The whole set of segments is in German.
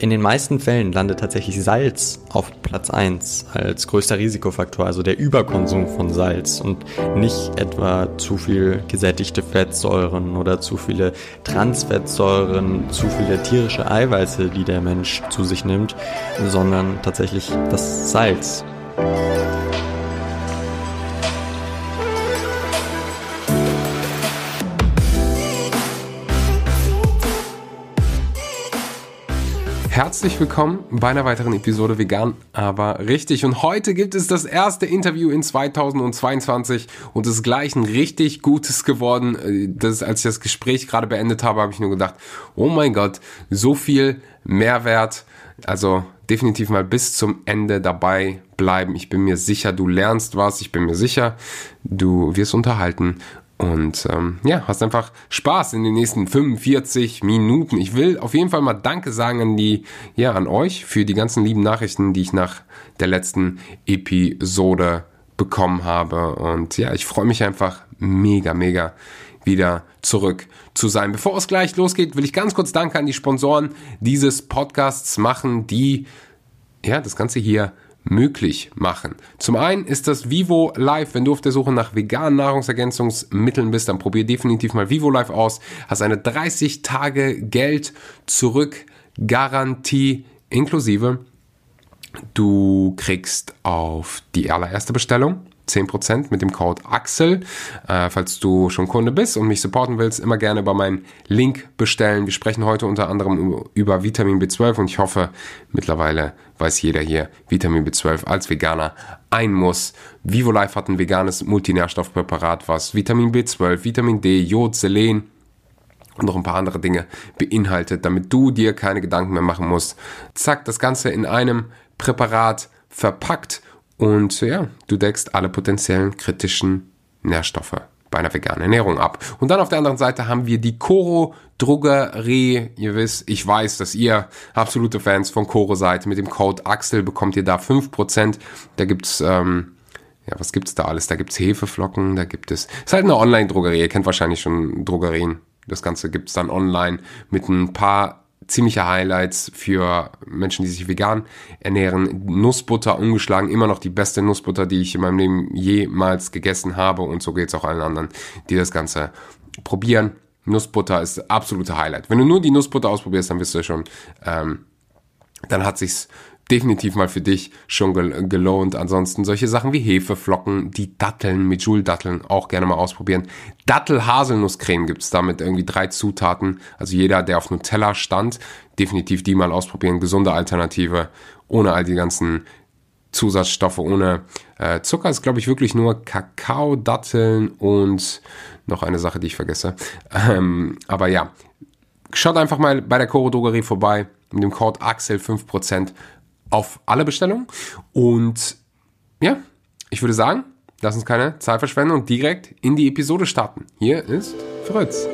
In den meisten Fällen landet tatsächlich Salz auf Platz 1 als größter Risikofaktor, also der Überkonsum von Salz und nicht etwa zu viel gesättigte Fettsäuren oder zu viele Transfettsäuren, zu viele tierische Eiweiße, die der Mensch zu sich nimmt, sondern tatsächlich das Salz. Herzlich willkommen bei einer weiteren Episode Vegan, aber richtig. Und heute gibt es das erste Interview in 2022 und es ist gleich ein richtig gutes geworden. Äh, das, als ich das Gespräch gerade beendet habe, habe ich nur gedacht, oh mein Gott, so viel Mehrwert. Also definitiv mal bis zum Ende dabei bleiben. Ich bin mir sicher, du lernst was. Ich bin mir sicher, du wirst unterhalten und ähm, ja, hast einfach Spaß in den nächsten 45 Minuten. Ich will auf jeden Fall mal Danke sagen an die, ja, an euch für die ganzen lieben Nachrichten, die ich nach der letzten Episode bekommen habe. Und ja, ich freue mich einfach mega, mega wieder zurück zu sein. Bevor es gleich losgeht, will ich ganz kurz Danke an die Sponsoren dieses Podcasts machen, die ja das Ganze hier möglich machen. Zum einen ist das Vivo Live. Wenn du auf der Suche nach veganen Nahrungsergänzungsmitteln bist, dann probier definitiv mal Vivo Live aus. Hast eine 30 Tage Geld zurück Garantie inklusive. Du kriegst auf die allererste Bestellung 10% mit dem Code AXEL. Äh, falls du schon Kunde bist und mich supporten willst, immer gerne über meinen Link bestellen. Wir sprechen heute unter anderem über Vitamin B12 und ich hoffe, mittlerweile weiß jeder hier, Vitamin B12 als Veganer ein Muss. VivoLife hat ein veganes Multinährstoffpräparat, was Vitamin B12, Vitamin D, Jod, Selen und noch ein paar andere Dinge beinhaltet, damit du dir keine Gedanken mehr machen musst. Zack, das Ganze in einem Präparat verpackt und ja, du deckst alle potenziellen kritischen Nährstoffe bei einer veganen Ernährung ab. Und dann auf der anderen Seite haben wir die Coro Drogerie. Ihr wisst, ich weiß, dass ihr absolute Fans von Coro seid. Mit dem Code Axel bekommt ihr da 5%. Da gibt's ähm, ja, was gibt's da alles? Da gibt's Hefeflocken, da gibt es. Ist halt eine Online-Drogerie. Ihr kennt wahrscheinlich schon Drogerien. Das Ganze gibt's dann online mit ein paar ziemliche Highlights für Menschen, die sich vegan ernähren. Nussbutter ungeschlagen, immer noch die beste Nussbutter, die ich in meinem Leben jemals gegessen habe. Und so geht's auch allen anderen, die das Ganze probieren. Nussbutter ist absolute Highlight. Wenn du nur die Nussbutter ausprobierst, dann wirst du schon, ähm, dann hat sich's definitiv mal für dich schon gelohnt. Ansonsten solche Sachen wie Hefeflocken, die Datteln mit Joule-Datteln auch gerne mal ausprobieren. Dattel-Haselnusscreme gibt's da mit irgendwie drei Zutaten. Also jeder, der auf Nutella stand, definitiv die mal ausprobieren. Gesunde Alternative, ohne all die ganzen Zusatzstoffe, ohne äh, Zucker. Ist, glaube ich, wirklich nur Kakao, Datteln und noch eine Sache, die ich vergesse. Ähm, aber ja, schaut einfach mal bei der Coro Drogerie vorbei mit dem Code AXEL 5% auf alle Bestellungen. Und ja, ich würde sagen, lass uns keine Zeit verschwenden und direkt in die Episode starten. Hier ist Fritz.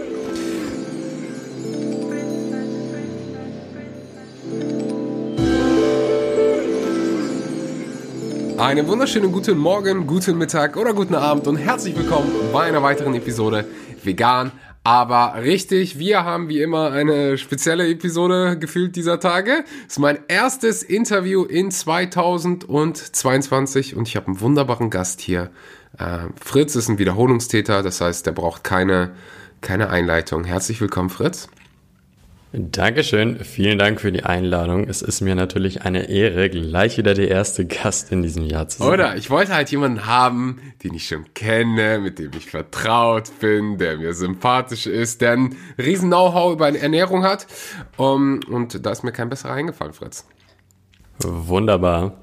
Einen wunderschönen guten Morgen, guten Mittag oder guten Abend und herzlich willkommen bei einer weiteren Episode Vegan aber richtig, wir haben wie immer eine spezielle Episode gefühlt dieser Tage. Das ist mein erstes Interview in 2022 und ich habe einen wunderbaren Gast hier. Äh, Fritz ist ein Wiederholungstäter, das heißt, der braucht keine, keine Einleitung. Herzlich willkommen, Fritz. Dankeschön, vielen Dank für die Einladung. Es ist mir natürlich eine Ehre, gleich wieder der erste Gast in diesem Jahr zu sein. Oder ich wollte halt jemanden haben, den ich schon kenne, mit dem ich vertraut bin, der mir sympathisch ist, der ein riesen Know-how über Ernährung hat. Um, und da ist mir kein besserer eingefallen, Fritz. Wunderbar.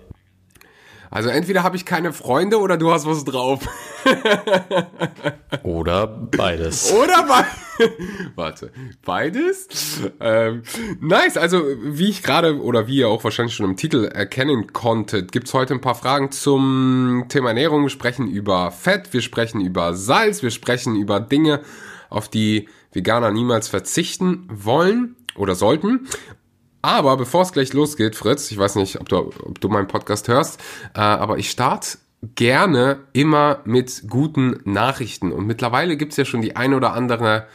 Also entweder habe ich keine Freunde oder du hast was drauf. oder beides. Oder beides. Warte, beides? Ähm, nice, also wie ich gerade oder wie ihr auch wahrscheinlich schon im Titel erkennen konntet, gibt's heute ein paar Fragen zum Thema Ernährung. Wir sprechen über Fett, wir sprechen über Salz, wir sprechen über Dinge, auf die Veganer niemals verzichten wollen oder sollten. Aber bevor es gleich losgeht, Fritz, ich weiß nicht, ob du, ob du meinen Podcast hörst, äh, aber ich starte gerne immer mit guten Nachrichten. Und mittlerweile gibt's ja schon die eine oder andere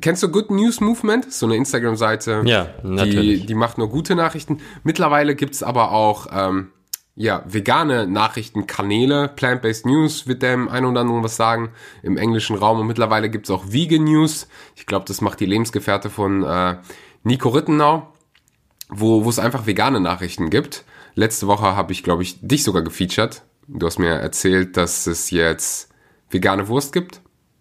Kennst du Good News Movement? So eine Instagram-Seite. Ja, natürlich. Die, die macht nur gute Nachrichten. Mittlerweile gibt's aber auch ähm, ja, vegane Nachrichtenkanäle. Plant-Based News wird dem ein oder anderen was sagen im englischen Raum. Und mittlerweile gibt's auch Vegan News. Ich glaube, das macht die Lebensgefährte von äh, Nico Rittenau, wo wo es einfach vegane Nachrichten gibt. Letzte Woche habe ich, glaube ich, dich sogar gefeatured. Du hast mir erzählt, dass es jetzt vegane Wurst gibt.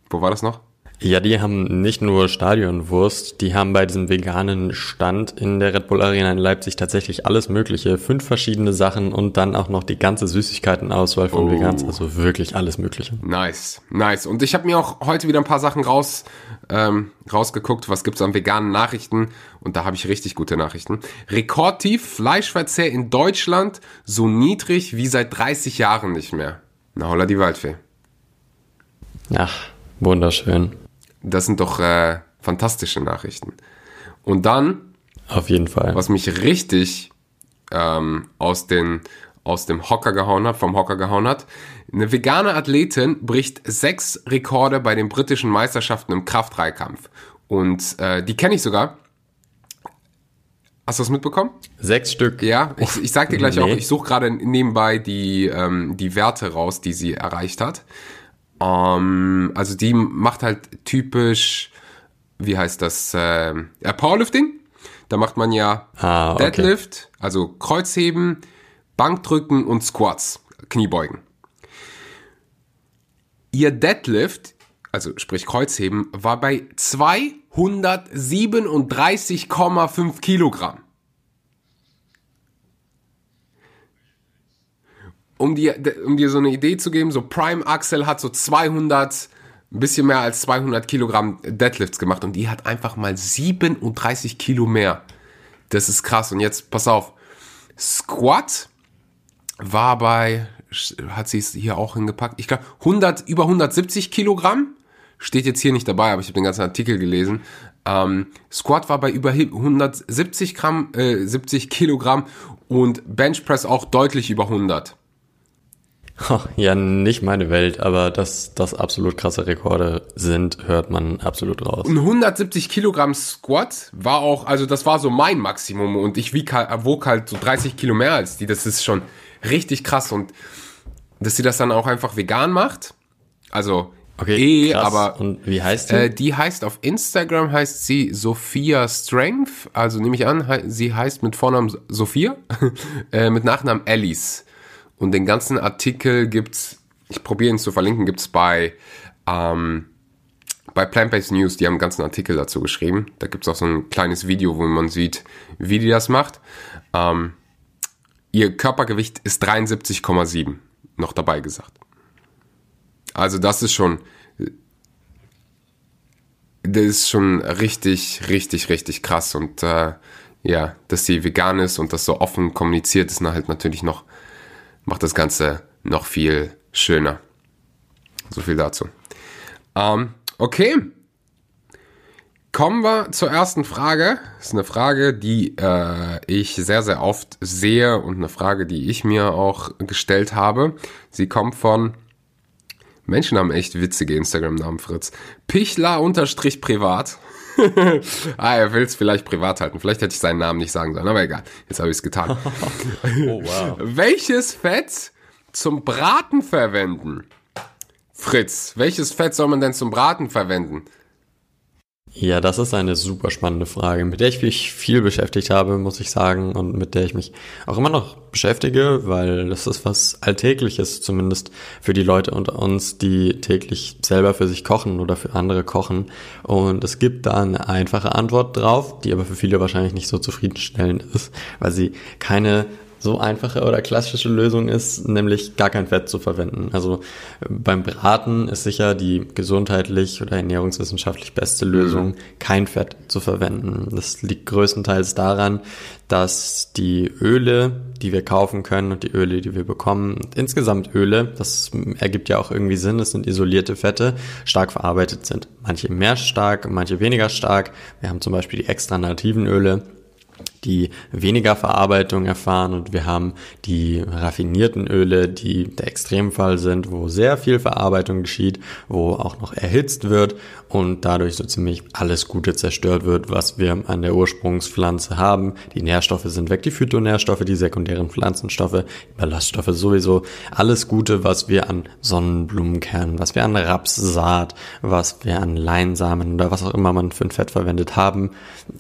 Wo war das noch? Ja, die haben nicht nur Stadionwurst, die haben bei diesem veganen Stand in der Red Bull Arena in Leipzig tatsächlich alles Mögliche. Fünf verschiedene Sachen und dann auch noch die ganze Süßigkeitenauswahl von Oh. Vegans, also wirklich alles Mögliche. Nice, nice. Und ich habe mir auch heute wieder ein paar Sachen raus, ähm, rausgeguckt, was gibt's an veganen Nachrichten. Und da habe ich richtig gute Nachrichten. Rekordtief Fleischverzehr in Deutschland so niedrig wie seit 30 Jahren nicht mehr. Na holla die Waldfee. Ach, wunderschön. Das sind doch äh, fantastische Nachrichten. Und dann Auf jeden Fall. was mich richtig ähm, aus, den, aus dem Hocker gehauen hat, vom Hocker gehauen hat. Eine vegane Athletin bricht sechs Rekorde bei den britischen Meisterschaften im Kraftdreikampf. Und äh, die kenne ich sogar. Hast du das mitbekommen? Sechs Stück. Ja, ich, ich sag dir gleich Nee. auch, ich suche gerade nebenbei die, ähm, die Werte raus, die sie erreicht hat. Ähm, also die macht halt typisch, wie heißt das, äh, Powerlifting. Da macht man ja Ah, okay. Deadlift, also Kreuzheben, Bankdrücken und Squats, Kniebeugen. Ihr Deadlift, also sprich Kreuzheben, war bei 237,5 Kilogramm. Um dir, um dir so eine Idee zu geben, so Prime Axel hat so 200, ein bisschen mehr als 200 Kilogramm Deadlifts gemacht und die hat einfach mal 37 Kilo mehr. Das ist krass. Und jetzt, pass auf, Squat war bei, hat sie es hier auch hingepackt, ich glaube 100, über 170 Kilogramm. Steht jetzt hier nicht dabei, aber ich habe den ganzen Artikel gelesen. Ähm, Squat war bei über 170 Gramm, äh, 70 Kilogramm und Benchpress auch deutlich über 100. Ja, nicht meine Welt, aber dass das absolut krasse Rekorde sind, hört man absolut raus. Ein 170 Kilogramm Squat war auch, also das war so mein Maximum und ich wieg halt, wog halt so 30 Kilo mehr als die. Das ist schon richtig krass und dass sie das dann auch einfach vegan macht. Also eh, krass. aber Und wie heißt die? äh, die heißt auf Instagram heißt sie Sophia Strength. Also nehme ich an, sie heißt mit Vornamen Sophia, äh, mit Nachnamen Alice. Und den ganzen Artikel gibt's, ich probiere ihn zu verlinken, gibt's bei ähm, bei Plant-Based News, die haben einen ganzen Artikel dazu geschrieben. Da gibt's auch so ein kleines Video, wo man sieht, wie die das macht. Ähm, ihr Körpergewicht ist 73,7, noch dabei gesagt. Also das ist schon, das ist schon richtig, richtig, richtig krass. Und äh, ja, dass sie vegan ist und das so offen kommuniziert, ist halt natürlich noch, macht das Ganze noch viel schöner. So viel dazu. Ähm, okay. Kommen wir zur ersten Frage. Das ist eine Frage, die äh, ich sehr, sehr oft sehe und eine Frage, die ich mir auch gestellt habe. Sie kommt von Menschen haben echt witzige Instagram-Namen, Fritz. Pichler unterstrich privat. ah, er will es vielleicht privat halten. Vielleicht hätte ich seinen Namen nicht sagen sollen, aber egal. Jetzt habe ich es getan. oh, wow. Welches Fett zum Braten verwenden? Fritz, welches Fett soll man denn zum Braten verwenden? Ja, das ist eine super spannende Frage, mit der ich mich viel beschäftigt habe, muss ich sagen, und mit der ich mich auch immer noch beschäftige, weil das ist was Alltägliches, zumindest für die Leute unter uns, die täglich selber für sich kochen oder für andere kochen. Und es gibt da eine einfache Antwort drauf, die aber für viele wahrscheinlich nicht so zufriedenstellend ist, weil sie keine so einfache oder klassische Lösung ist, nämlich gar kein Fett zu verwenden. Also äh, beim Braten ist sicher die gesundheitlich oder ernährungswissenschaftlich beste Lösung, kein Fett zu verwenden. Das liegt größtenteils daran, dass die Öle, die wir kaufen können und die Öle, die wir bekommen, insgesamt Öle, das ergibt ja auch irgendwie Sinn, es sind isolierte Fette, stark verarbeitet sind. Manche mehr stark, manche weniger stark. Wir haben zum Beispiel die extra nativen Öle, die weniger Verarbeitung erfahren und wir haben die raffinierten Öle, die der Extremfall sind, wo sehr viel Verarbeitung geschieht, wo auch noch erhitzt wird und dadurch so ziemlich alles Gute zerstört wird, was wir an der Ursprungspflanze haben. Die Nährstoffe sind weg, die Phytonährstoffe, die sekundären Pflanzenstoffe, Ballaststoffe sowieso, alles Gute, was wir an Sonnenblumenkernen, was wir an Rapssaat, was wir an Leinsamen oder was auch immer man für ein Fett verwendet haben,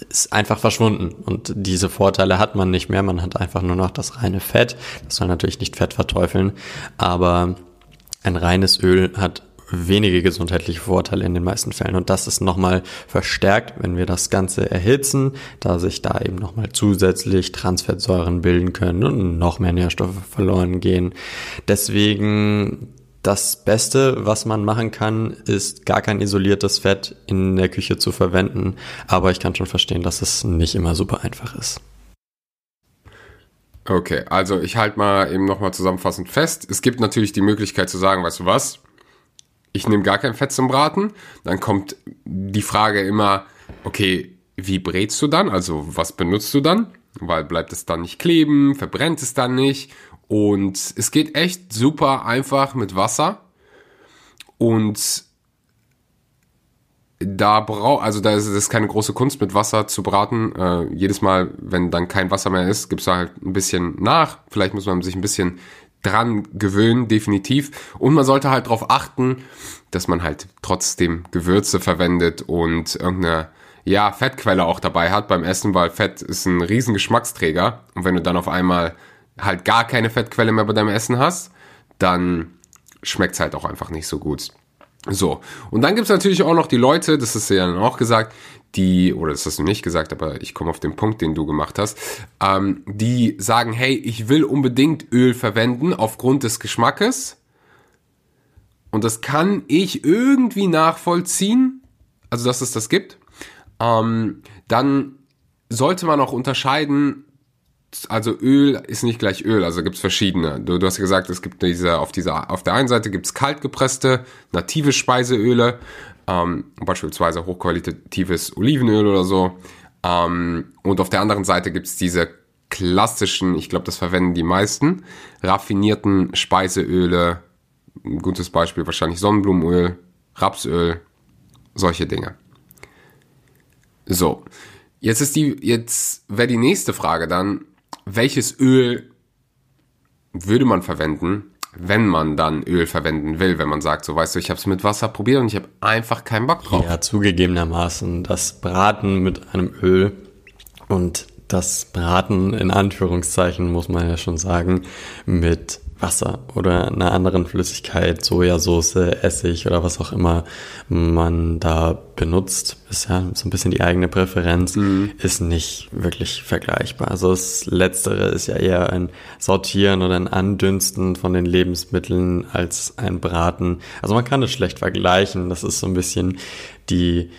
ist einfach verschwunden und diese Vorteile hat man nicht mehr. Man hat einfach nur noch das reine Fett. Das soll natürlich nicht Fett verteufeln, aber ein reines Öl hat wenige gesundheitliche Vorteile in den meisten Fällen. Und das ist nochmal verstärkt, wenn wir das Ganze erhitzen, da sich da eben nochmal zusätzlich Transfettsäuren bilden können und noch mehr Nährstoffe verloren gehen. Deswegen das Beste, was man machen kann, ist gar kein isoliertes Fett in der Küche zu verwenden. Aber ich kann schon verstehen, dass es nicht immer super einfach ist. Okay, also ich halte mal eben nochmal zusammenfassend fest. Es gibt natürlich die Möglichkeit zu sagen, weißt du was? Ich nehme gar kein Fett zum Braten. Dann kommt die Frage immer, okay, wie brätst du dann? Also was benutzt du dann? Weil bleibt es dann nicht kleben, verbrennt es dann nicht und es geht echt super einfach mit Wasser. Und da braucht, also da ist es keine große Kunst mit Wasser zu braten. Äh, jedes Mal, wenn dann kein Wasser mehr ist, gibt's da halt ein bisschen nach. Vielleicht muss man sich ein bisschen dran gewöhnen, definitiv. Und man sollte halt darauf achten, dass man halt trotzdem Gewürze verwendet und irgendeine ja, Fettquelle auch dabei hat beim Essen, weil Fett ist ein riesen Geschmacksträger. Und wenn du dann auf einmal halt gar keine Fettquelle mehr bei deinem Essen hast, dann schmeckt's halt auch einfach nicht so gut. So, und dann gibt's natürlich auch noch die Leute, das ist ja dann auch gesagt, die, oder das hast du nicht gesagt, aber ich komme auf den Punkt, den du gemacht hast, ähm, die sagen, hey, ich will unbedingt Öl verwenden aufgrund des Geschmackes. Und das kann ich irgendwie nachvollziehen, also dass es das gibt. Ähm, dann sollte man auch unterscheiden, also Öl ist nicht gleich Öl, also gibt's verschiedene. Du, du hast gesagt, es gibt diese, auf dieser, auf der einen Seite gibt's kaltgepresste, native Speiseöle, ähm, beispielsweise hochqualitatives Olivenöl oder so. Ähm, und auf der anderen Seite gibt's diese klassischen, ich glaube, das verwenden die meisten, raffinierten Speiseöle. Ein gutes Beispiel wahrscheinlich Sonnenblumenöl, Rapsöl, solche Dinge. So. Jetzt ist die, jetzt wäre die nächste Frage dann, welches Öl würde man verwenden, wenn man dann Öl verwenden will, wenn man sagt, so weißt du, ich habe es mit Wasser probiert und ich habe einfach keinen Bock drauf. Ja, zugegebenermaßen das Braten mit einem Öl und das Braten in Anführungszeichen muss man ja schon sagen mit Wasser oder einer anderen Flüssigkeit, Sojasauce, Essig oder was auch immer man da benutzt, ist ja so ein bisschen die eigene Präferenz, mhm. ist nicht wirklich vergleichbar. Also das Letztere ist ja eher ein Sortieren oder ein Andünsten von den Lebensmitteln als ein Braten. Also man kann es schlecht vergleichen. Das ist so ein bisschen die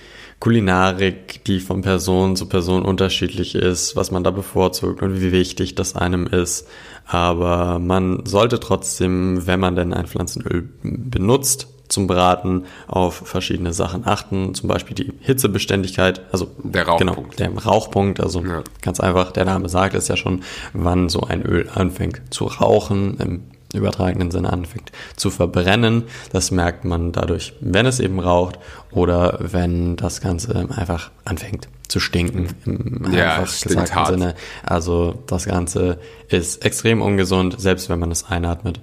Kulinarik, die von Person zu Person unterschiedlich ist, was man da bevorzugt und wie wichtig das einem ist. Aber man sollte trotzdem, wenn man denn ein Pflanzenöl benutzt, zum Braten auf verschiedene Sachen achten, zum Beispiel die Hitzebeständigkeit, also der Rauchpunkt. Genau, der Rauchpunkt, also ja. ganz einfach, der Name sagt es ja schon, wann so ein Öl anfängt zu rauchen, im übertragenen Sinne anfängt zu verbrennen. Das merkt man dadurch, wenn es eben raucht oder wenn das Ganze einfach anfängt zu stinken im ja, einfach gesagten hart. Sinne. Also das Ganze ist extrem ungesund, selbst wenn man es einatmet.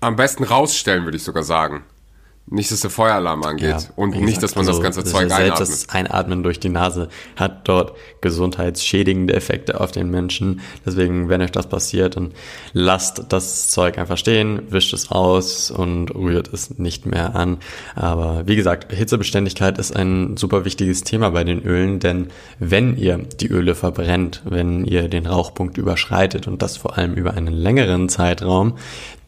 Am besten rausstellen, würde ich sogar sagen. Nicht, dass der Feueralarm angeht ja, und gesagt, nicht, dass man also das ganze Zeug einatmet. Selbst das Einatmen durch die Nase hat dort gesundheitsschädigende Effekte auf den Menschen. Deswegen, wenn euch das passiert, dann lasst das Zeug einfach stehen, wischt es aus und rührt es nicht mehr an. Aber wie gesagt, Hitzebeständigkeit ist ein super wichtiges Thema bei den Ölen, denn wenn ihr die Öle verbrennt, wenn ihr den Rauchpunkt überschreitet und das vor allem über einen längeren Zeitraum,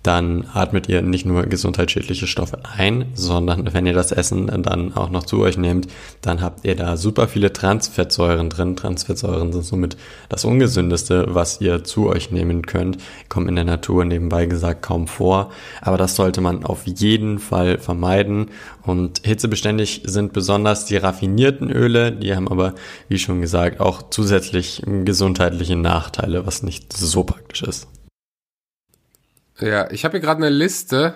dann atmet ihr nicht nur gesundheitsschädliche Stoffe ein, sondern wenn ihr das Essen dann auch noch zu euch nehmt, dann habt ihr da super viele Transfettsäuren drin. Transfettsäuren sind somit das Ungesündeste, was ihr zu euch nehmen könnt. Kommen in der Natur nebenbei gesagt kaum vor, aber das sollte man auf jeden Fall vermeiden. Und hitzebeständig sind besonders die raffinierten Öle, die haben aber, wie schon gesagt, auch zusätzlich gesundheitliche Nachteile, was nicht so praktisch ist. Ja, ich habe hier gerade eine Liste.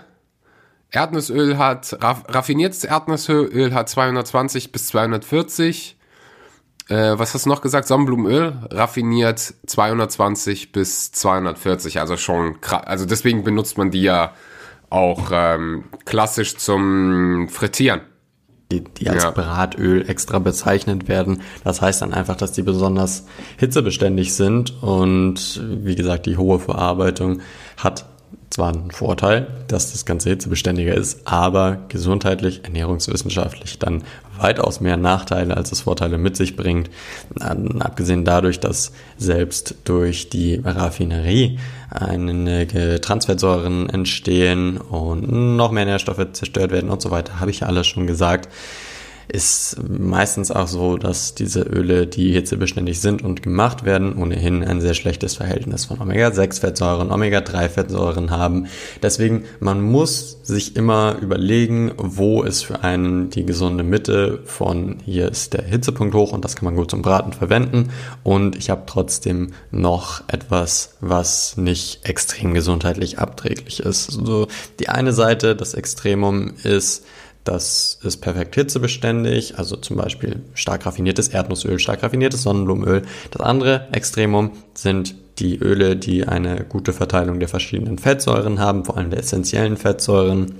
Erdnussöl hat, raff, raffiniertes Erdnussöl hat 220 bis 240. Äh, was hast du noch gesagt? Sonnenblumenöl raffiniert 220 bis 240. Also schon krass. Also deswegen benutzt man die ja auch ähm, klassisch zum Frittieren. Die, die als ja. Bratöl extra bezeichnet werden. Das heißt dann einfach, dass die besonders hitzebeständig sind und wie gesagt, die hohe Verarbeitung hat zwar ein Vorteil, dass das Ganze hitzebeständiger ist, aber gesundheitlich, ernährungswissenschaftlich dann weitaus mehr Nachteile, als es Vorteile mit sich bringt. Abgesehen dadurch, dass selbst durch die Raffinerie einige Transfettsäuren entstehen und noch mehr Nährstoffe zerstört werden und so weiter, habe ich ja alles schon gesagt ist meistens auch so, dass diese Öle, die hitzebeständig sind und gemacht werden, ohnehin ein sehr schlechtes Verhältnis von Omega-6-Fettsäuren, Omega-3-Fettsäuren haben. Deswegen, man muss sich immer überlegen, wo ist für einen die gesunde Mitte von hier ist der Hitzepunkt hoch und das kann man gut zum Braten verwenden. Und ich habe trotzdem noch etwas, was nicht extrem gesundheitlich abträglich ist. Also die eine Seite, das Extremum ist, das ist perfekt hitzebeständig, also zum Beispiel stark raffiniertes Erdnussöl, stark raffiniertes Sonnenblumenöl. Das andere Extremum sind die Öle, die eine gute Verteilung der verschiedenen Fettsäuren haben, vor allem der essentiellen Fettsäuren.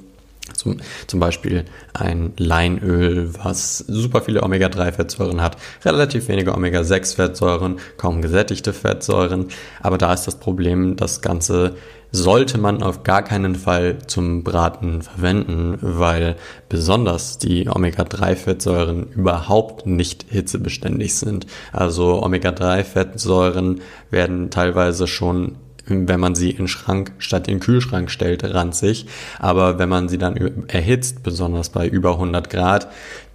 Zum, zum Beispiel ein Leinöl, was super viele Omega-3-Fettsäuren hat, relativ wenige Omega-6-Fettsäuren, kaum gesättigte Fettsäuren. Aber da ist das Problem, das Ganze sollte man auf gar keinen Fall zum Braten verwenden, weil besonders die Omega-3-Fettsäuren überhaupt nicht hitzebeständig sind. Also Omega-3-Fettsäuren werden teilweise schon wenn man sie in den Schrank statt in den Kühlschrank stellt, ranzig. Aber wenn man sie dann erhitzt, besonders bei über 100 Grad,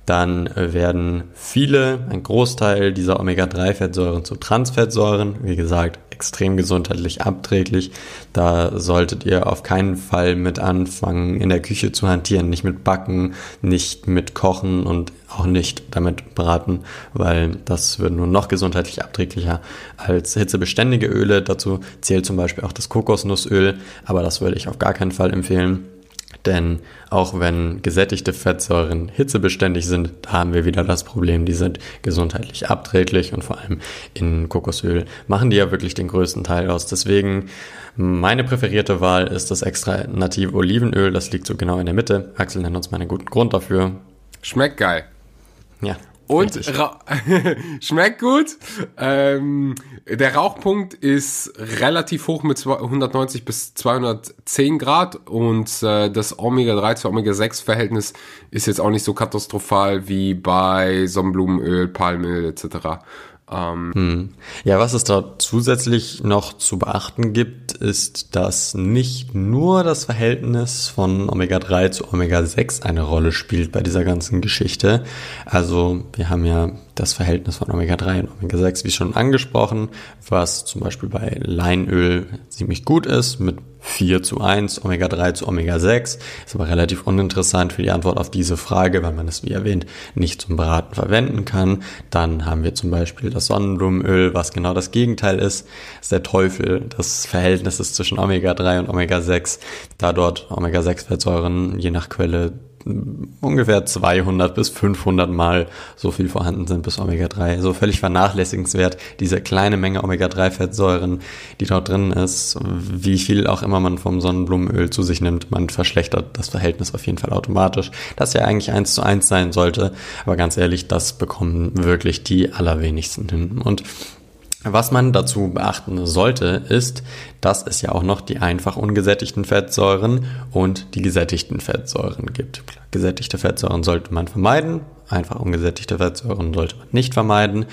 dann werden viele, ein Großteil dieser Omega-3-Fettsäuren zu Transfettsäuren. Wie gesagt, extrem gesundheitlich abträglich. Da solltet ihr auf keinen Fall mit anfangen, in der Küche zu hantieren, nicht mit Backen, nicht mit Kochen und auch nicht damit braten, weil das wird nur noch gesundheitlich abträglicher als hitzebeständige Öle. Dazu zählt zum Beispiel auch das Kokosnussöl, aber das würde ich auf gar keinen Fall empfehlen. Denn auch wenn gesättigte Fettsäuren hitzebeständig sind, da haben wir wieder das Problem, die sind gesundheitlich abträglich und vor allem in Kokosöl machen die ja wirklich den größten Teil aus. Deswegen meine präferierte Wahl ist das extra native Olivenöl, das liegt so genau in der Mitte. Axel nennt uns mal einen guten Grund dafür. Schmeckt geil. Ja, und schmeckt gut. Ähm, der Rauchpunkt ist relativ hoch mit 190 bis 210 Grad und äh, das Omega-3 zu Omega-6 Verhältnis ist jetzt auch nicht so katastrophal wie bei Sonnenblumenöl, Palmöl etc. Ähm, hm. Ja, was es da zusätzlich noch zu beachten gibt, ist, dass nicht nur das Verhältnis von Omega-3 zu Omega-6 eine Rolle spielt bei dieser ganzen Geschichte. Also wir haben ja das Verhältnis von Omega-3 und Omega-6, wie schon angesprochen, was zum Beispiel bei Leinöl ziemlich gut ist, mit 4 zu 1, Omega-3 zu Omega-6. Ist aber relativ uninteressant für die Antwort auf diese Frage, weil man es, wie erwähnt, nicht zum Braten verwenden kann. Dann haben wir zum Beispiel das Sonnenblumenöl, was genau das Gegenteil ist. Das ist der Teufel des Verhältnisses zwischen Omega-3 und Omega-6, da dort Omega-6-Fettsäuren je nach Quelle ungefähr 200 bis 500 Mal so viel vorhanden sind bis Omega-3. So völlig vernachlässigenswert, diese kleine Menge Omega-3-Fettsäuren, die dort drin ist, wie viel auch immer man vom Sonnenblumenöl zu sich nimmt, man verschlechtert das Verhältnis auf jeden Fall automatisch, das ja eigentlich eins zu eins sein sollte. Aber ganz ehrlich, das bekommen wirklich die allerwenigsten hin. Und was man dazu beachten sollte, ist, dass es ja auch noch die einfach ungesättigten Fettsäuren und die gesättigten Fettsäuren gibt. Gesättigte Fettsäuren sollte man vermeiden, einfach ungesättigte Fettsäuren sollte man nicht vermeiden.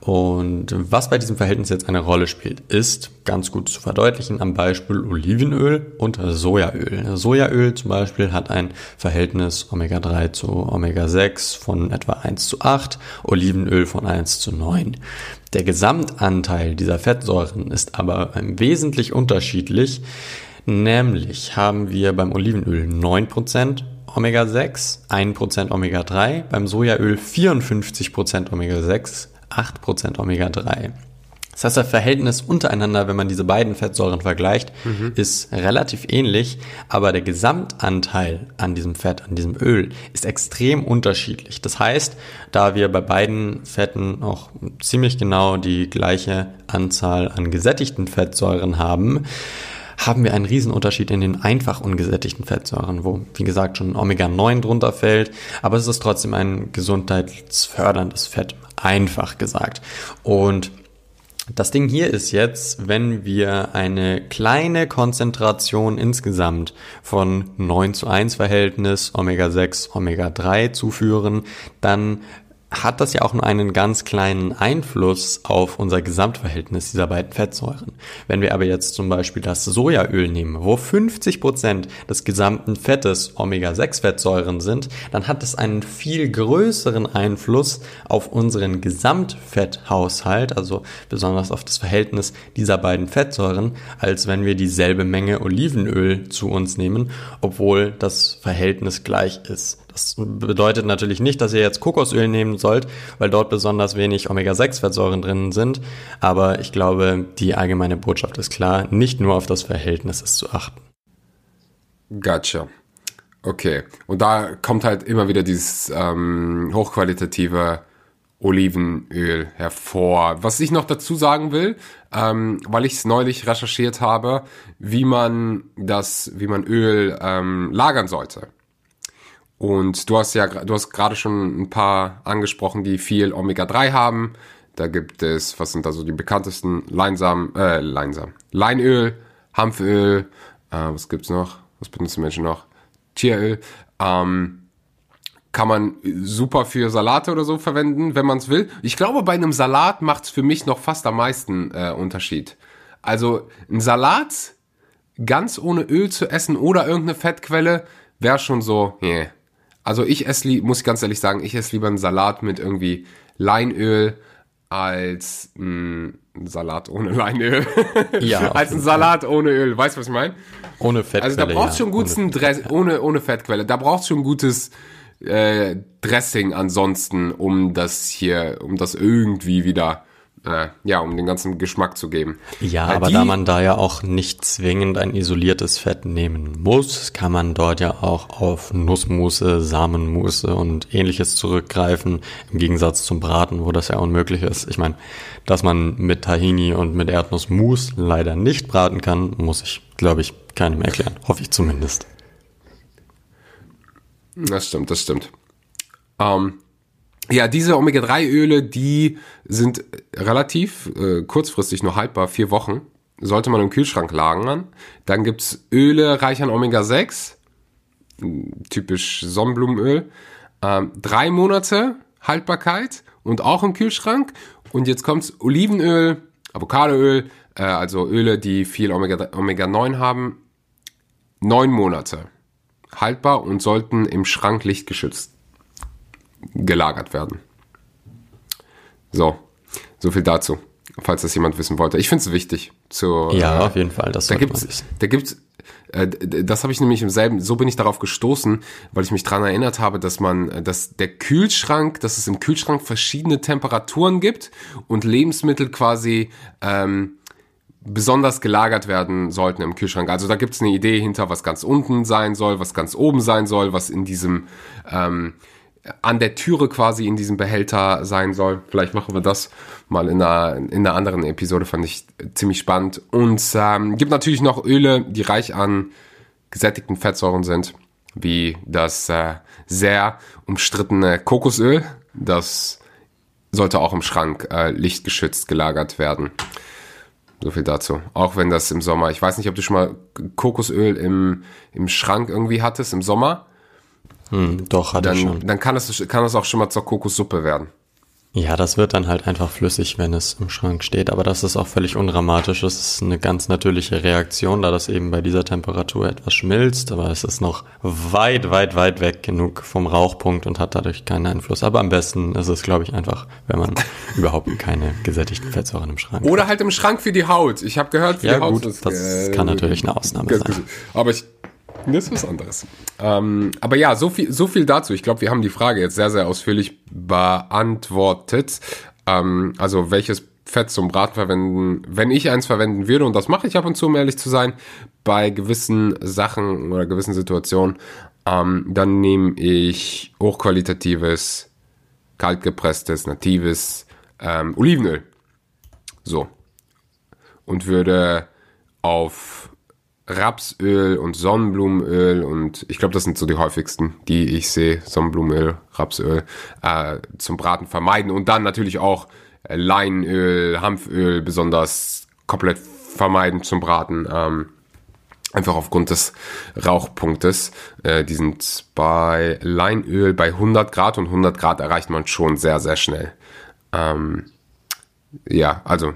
Und was bei diesem Verhältnis jetzt eine Rolle spielt, ist ganz gut zu verdeutlichen am Beispiel Olivenöl und Sojaöl. Sojaöl zum Beispiel hat ein Verhältnis Omega-3 zu Omega-6 von etwa 1 zu 8, Olivenöl von 1 zu 9. Der Gesamtanteil dieser Fettsäuren ist aber wesentlich unterschiedlich. Nämlich haben wir beim Olivenöl 9% Omega-6, 1% Omega-3, beim Sojaöl 54% Omega-6, 8% Omega-3. Das heißt, das Verhältnis untereinander, wenn man diese beiden Fettsäuren vergleicht, mhm. ist relativ ähnlich, aber der Gesamtanteil an diesem Fett, an diesem Öl, ist extrem unterschiedlich. Das heißt, da wir bei beiden Fetten auch ziemlich genau die gleiche Anzahl an gesättigten Fettsäuren haben, haben wir einen Riesenunterschied in den einfach ungesättigten Fettsäuren, wo, wie gesagt, schon Omega-9 drunter fällt, aber es ist trotzdem ein gesundheitsförderndes Fett, einfach gesagt. Und das Ding hier ist jetzt, wenn wir eine kleine Konzentration insgesamt von 9 zu 1 Verhältnis Omega-6, Omega-3 zuführen, dann hat das ja auch nur einen ganz kleinen Einfluss auf unser Gesamtverhältnis dieser beiden Fettsäuren. Wenn wir aber jetzt zum Beispiel das Sojaöl nehmen, wo 50 Prozent des gesamten Fettes Omega-6-Fettsäuren sind, dann hat es einen viel größeren Einfluss auf unseren Gesamtfetthaushalt, also besonders auf das Verhältnis dieser beiden Fettsäuren, als wenn wir dieselbe Menge Olivenöl zu uns nehmen, obwohl das Verhältnis gleich ist. Das bedeutet natürlich nicht, dass ihr jetzt Kokosöl nehmen sollt, weil dort besonders wenig Omega-6-Fettsäuren drin sind. Aber ich glaube, die allgemeine Botschaft ist klar, nicht nur auf das Verhältnis ist zu achten. Gotcha. Okay. Und da kommt halt immer wieder dieses ähm, hochqualitative Olivenöl hervor. Was ich noch dazu sagen will, ähm, weil ich es neulich recherchiert habe, wie man das, wie man Öl ähm, lagern sollte. Und du hast ja, du hast gerade schon ein paar angesprochen, die viel Omega-3 haben. Da gibt es, was sind da so die bekanntesten? Leinsamen, äh, Leinsamen. Leinöl, Hanföl, äh, was gibt's noch? Was benutzen Menschen noch? Tieröl. Ähm, kann man super für Salate oder so verwenden, wenn man es will. Ich glaube, bei einem Salat macht es für mich noch fast am meisten äh, Unterschied. Also ein Salat ganz ohne Öl zu essen oder irgendeine Fettquelle wäre schon so, yeah. Also ich esse, muss ich ganz ehrlich sagen, ich esse lieber einen Salat mit irgendwie Leinöl als ein Salat ohne Leinöl. Ja. als ein Salat ohne Öl. Weißt du, was ich meine? Ohne Fettquelle. Also da brauchst du ja. schon gutes ohne, Dress ohne, ohne Fettquelle. Da brauchst du schon gutes äh, Dressing ansonsten, um das hier, um das irgendwie wieder äh, ja, um den ganzen Geschmack zu geben. Ja, Weil aber da man da ja auch nicht zwingend ein isoliertes Fett nehmen muss, kann man dort ja auch auf Nussmusse, Samenmusse und ähnliches zurückgreifen, im Gegensatz zum Braten, wo das ja unmöglich ist. Ich meine, dass man mit Tahini und mit Erdnussmus leider nicht braten kann, muss ich, glaube ich, keinem erklären. Hoffe ich zumindest. Das stimmt, das stimmt. Ähm, ja, diese Omega-3-Öle, die sind relativ äh, kurzfristig nur haltbar, vier Wochen. Sollte man im Kühlschrank lagern. Dann gibt's Öle reich an Omega-6, typisch Sonnenblumenöl. Ähm, drei Monate Haltbarkeit und auch im Kühlschrank. Und jetzt kommt's Olivenöl, Avocadoöl, äh, also Öle, die viel Omega-9 Omega haben. Neun Monate haltbar und sollten im Schrank lichtgeschützt gelagert werden. So, so viel dazu, falls das jemand wissen wollte. Ich finde es wichtig. Zu, ja, äh, auf jeden Fall. Das da gibt's, da gibt's, äh, das habe ich nämlich im selben, so bin ich darauf gestoßen, weil ich mich daran erinnert habe, dass man, dass der Kühlschrank, dass es im Kühlschrank verschiedene Temperaturen gibt und Lebensmittel quasi ähm, besonders gelagert werden sollten im Kühlschrank. Also da gibt es eine Idee hinter, was ganz unten sein soll, was ganz oben sein soll, was in diesem ähm, an der Türe quasi in diesem Behälter sein soll. Vielleicht machen wir das mal in einer, in einer anderen Episode, fand ich ziemlich spannend. Und ähm, gibt natürlich noch Öle, die reich an gesättigten Fettsäuren sind, wie das äh, sehr umstrittene Kokosöl. Das sollte auch im Schrank äh, lichtgeschützt gelagert werden. So viel dazu. Auch wenn das im Sommer, ich weiß nicht, ob du schon mal Kokosöl im, im Schrank irgendwie hattest, im Sommer. Hm, doch, hatte ich dann, schon. dann kann es, kann es auch schon mal zur Kokossuppe werden. Ja, das wird dann halt einfach flüssig, wenn es im Schrank steht. Aber das ist auch völlig undramatisch. Das ist eine ganz natürliche Reaktion, da das eben bei dieser Temperatur etwas schmilzt. Aber es ist noch weit, weit, weit weg genug vom Rauchpunkt und hat dadurch keinen Einfluss. Aber am besten ist es, glaube ich, einfach, wenn man überhaupt keine gesättigten Fettsäuren im Schrank hat. Oder halt im Schrank für die Haut. Ich habe gehört, für Ja, die Haut gut, ist das kann natürlich eine Ausnahme sein. Aber ich, das ist was anderes. Ähm, aber ja, so viel, so viel dazu. Ich glaube, wir haben die Frage jetzt sehr, sehr ausführlich beantwortet. Ähm, also welches Fett zum Braten verwenden, wenn ich eins verwenden würde, und das mache ich ab und zu, um ehrlich zu sein, bei gewissen Sachen oder gewissen Situationen, ähm, dann nehme ich hochqualitatives, kaltgepresstes, natives ähm, Olivenöl. So. Und würde auf Rapsöl und Sonnenblumenöl und ich glaube, das sind so die häufigsten, die ich sehe. Sonnenblumenöl, Rapsöl äh, zum Braten vermeiden und dann natürlich auch äh, Leinöl, Hanföl besonders komplett vermeiden zum Braten. Ähm, einfach aufgrund des Rauchpunktes. Äh, die sind bei Leinöl bei 100 Grad und 100 Grad erreicht man schon sehr, sehr schnell. Ähm, ja, also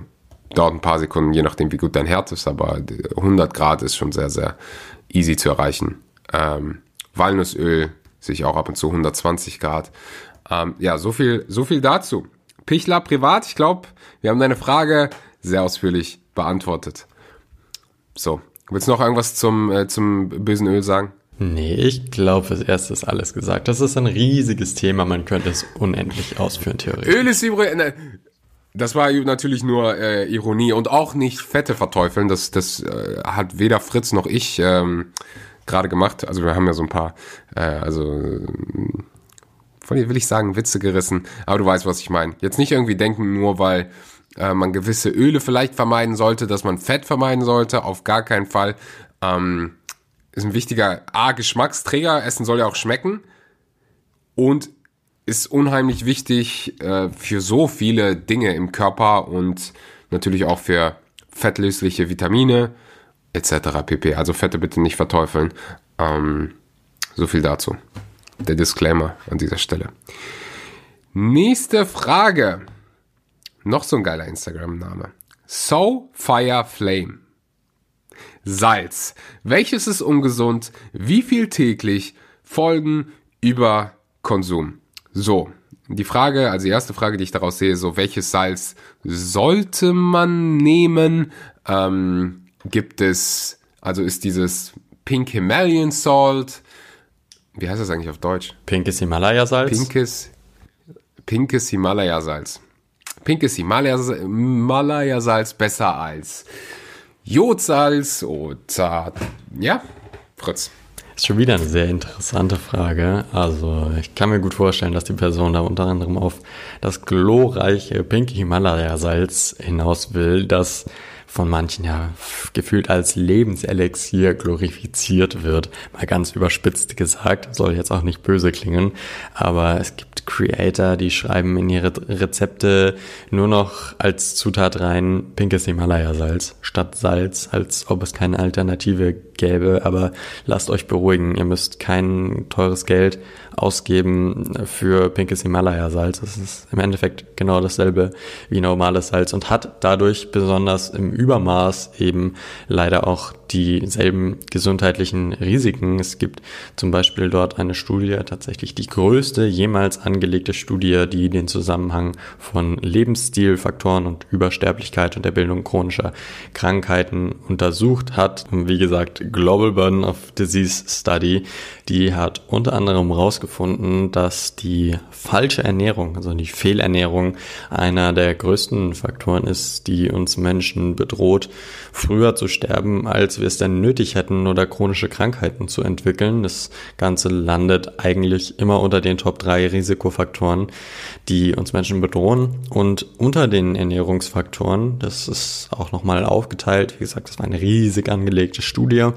dauert ein paar Sekunden, je nachdem, wie gut dein Herd ist, aber 100 Grad ist schon sehr, sehr easy zu erreichen. Ähm, Walnussöl sehe ich auch ab und zu 120 Grad. Ähm, ja, so viel, so viel dazu. Pichler privat, ich glaube, wir haben deine Frage sehr ausführlich beantwortet. So, willst du noch irgendwas zum, äh, zum bösen Öl sagen? Nee, ich glaube, fürs Erste ist alles gesagt. Das ist ein riesiges Thema, man könnte es unendlich ausführen, theoretisch. Öl ist übrigens. Das war natürlich nur äh, Ironie und auch nicht Fette verteufeln. Das, das äh, hat weder Fritz noch ich ähm, gerade gemacht. Also wir haben ja so ein paar, äh, also äh, von dir will ich sagen, Witze gerissen, aber du weißt, was ich meine. Jetzt nicht irgendwie denken, nur weil äh, man gewisse Öle vielleicht vermeiden sollte, dass man Fett vermeiden sollte. Auf gar keinen Fall. Ähm, ist ein wichtiger A, Geschmacksträger. Essen soll ja auch schmecken. Und ist unheimlich wichtig äh, für so viele Dinge im Körper und natürlich auch für fettlösliche Vitamine etc. pp. Also Fette bitte nicht verteufeln. Ähm, so viel dazu. Der Disclaimer an dieser Stelle. Nächste Frage. Noch so ein geiler Instagram-Name. So Fire Flame. Salz. Welches ist ungesund? Wie viel täglich? Folgen über Konsum. So, die Frage, also die erste Frage, die ich daraus sehe, so welches Salz sollte man nehmen? Ähm, gibt es, also ist dieses Pink Himalayan Salt, wie heißt das eigentlich auf Deutsch? Pinkes Himalaya-Salz. Pinkes, pinkes Himalaya-Salz. Pinkes Himalaya- Himalaya-Salz besser als Jodsalz oder, ja, Fritz. Ist schon wieder eine sehr interessante Frage. Also ich kann mir gut vorstellen, dass die Person da unter anderem auf das glorreiche Pinky Himalaya-Salz hinaus will, das von manchen ja gefühlt als Lebenselixier glorifiziert wird. Mal ganz überspitzt gesagt, soll jetzt auch nicht böse klingen, aber es gibt Creator, die schreiben in ihre Rezepte nur noch als Zutat rein pinkes Himalaya-Salz statt Salz, als ob es keine Alternative gäbe. Aber lasst euch beruhigen, ihr müsst kein teures Geld ausgeben für pinkes Himalaya-Salz. Es ist im Endeffekt genau dasselbe wie normales Salz und hat dadurch besonders im Übermaß eben leider auch dieselben gesundheitlichen Risiken. Es gibt zum Beispiel dort eine Studie, tatsächlich die größte jemals angelegte Studie, die den Zusammenhang von Lebensstilfaktoren und Übersterblichkeit und der Bildung chronischer Krankheiten untersucht hat. Wie gesagt, Global Burden of Disease Study, die hat unter anderem herausgefunden, dass die falsche Ernährung, also die Fehlernährung, einer der größten Faktoren ist, die uns Menschen bedroht, früher zu sterben, als wir es denn nötig hätten oder chronische Krankheiten zu entwickeln. Das Ganze landet eigentlich immer unter den Top 3 Risikofaktoren, die uns Menschen bedrohen. Und unter den Ernährungsfaktoren, das ist auch nochmal aufgeteilt, wie gesagt, das war eine riesig angelegte Studie.